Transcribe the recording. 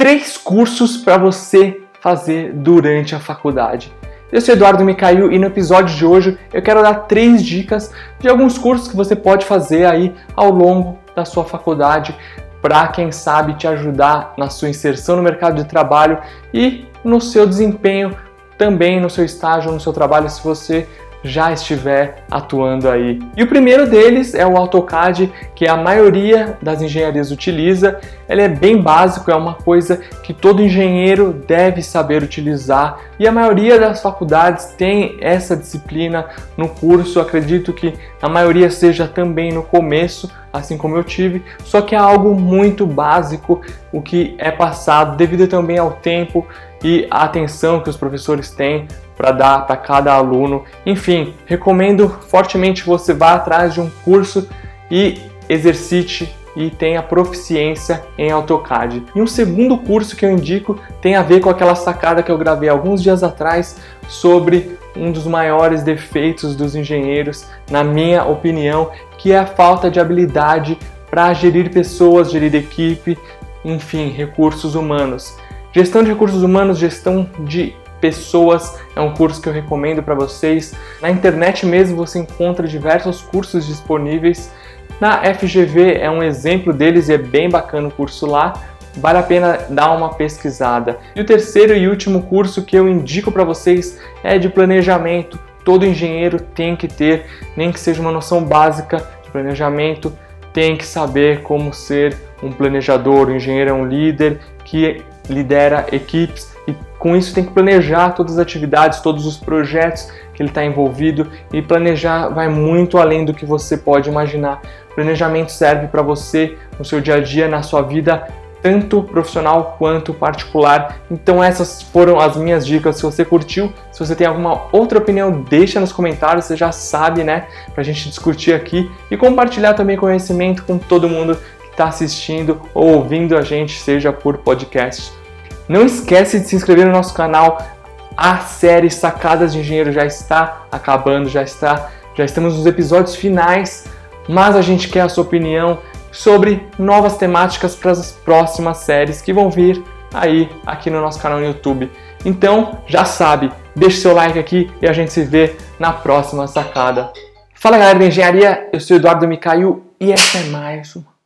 três cursos para você fazer durante a faculdade. Eu sou Eduardo Micail e no episódio de hoje eu quero dar três dicas de alguns cursos que você pode fazer aí ao longo da sua faculdade para quem sabe te ajudar na sua inserção no mercado de trabalho e no seu desempenho também no seu estágio, no seu trabalho, se você já estiver atuando aí. E o primeiro deles é o AutoCAD, que a maioria das engenharias utiliza. Ele é bem básico, é uma coisa que todo engenheiro deve saber utilizar e a maioria das faculdades tem essa disciplina no curso. Acredito que a maioria seja também no começo, assim como eu tive, só que é algo muito básico o que é passado devido também ao tempo e a atenção que os professores têm para dar para cada aluno. Enfim, recomendo fortemente que você vá atrás de um curso e exercite e tenha proficiência em AutoCAD. E um segundo curso que eu indico tem a ver com aquela sacada que eu gravei alguns dias atrás sobre um dos maiores defeitos dos engenheiros, na minha opinião, que é a falta de habilidade para gerir pessoas, gerir equipe, enfim, recursos humanos. Gestão de recursos humanos, gestão de pessoas é um curso que eu recomendo para vocês. Na internet mesmo você encontra diversos cursos disponíveis. Na FGV é um exemplo deles e é bem bacana o curso lá. Vale a pena dar uma pesquisada. E o terceiro e último curso que eu indico para vocês é de planejamento. Todo engenheiro tem que ter, nem que seja uma noção básica de planejamento, tem que saber como ser um planejador. O engenheiro é um líder que lidera equipes e com isso tem que planejar todas as atividades, todos os projetos que ele está envolvido e planejar vai muito além do que você pode imaginar. Planejamento serve para você no seu dia a dia, na sua vida tanto profissional quanto particular. Então essas foram as minhas dicas. Se você curtiu, se você tem alguma outra opinião, deixa nos comentários, você já sabe, né? Pra gente discutir aqui e compartilhar também conhecimento com todo mundo que está assistindo ou ouvindo a gente, seja por podcast. Não esquece de se inscrever no nosso canal. A série Sacadas de Engenheiro já está acabando, já está, já estamos nos episódios finais, mas a gente quer a sua opinião sobre novas temáticas para as próximas séries que vão vir aí aqui no nosso canal no YouTube. Então, já sabe, deixe seu like aqui e a gente se vê na próxima sacada. Fala galera da engenharia, eu sou Eduardo Micail e essa é mais uma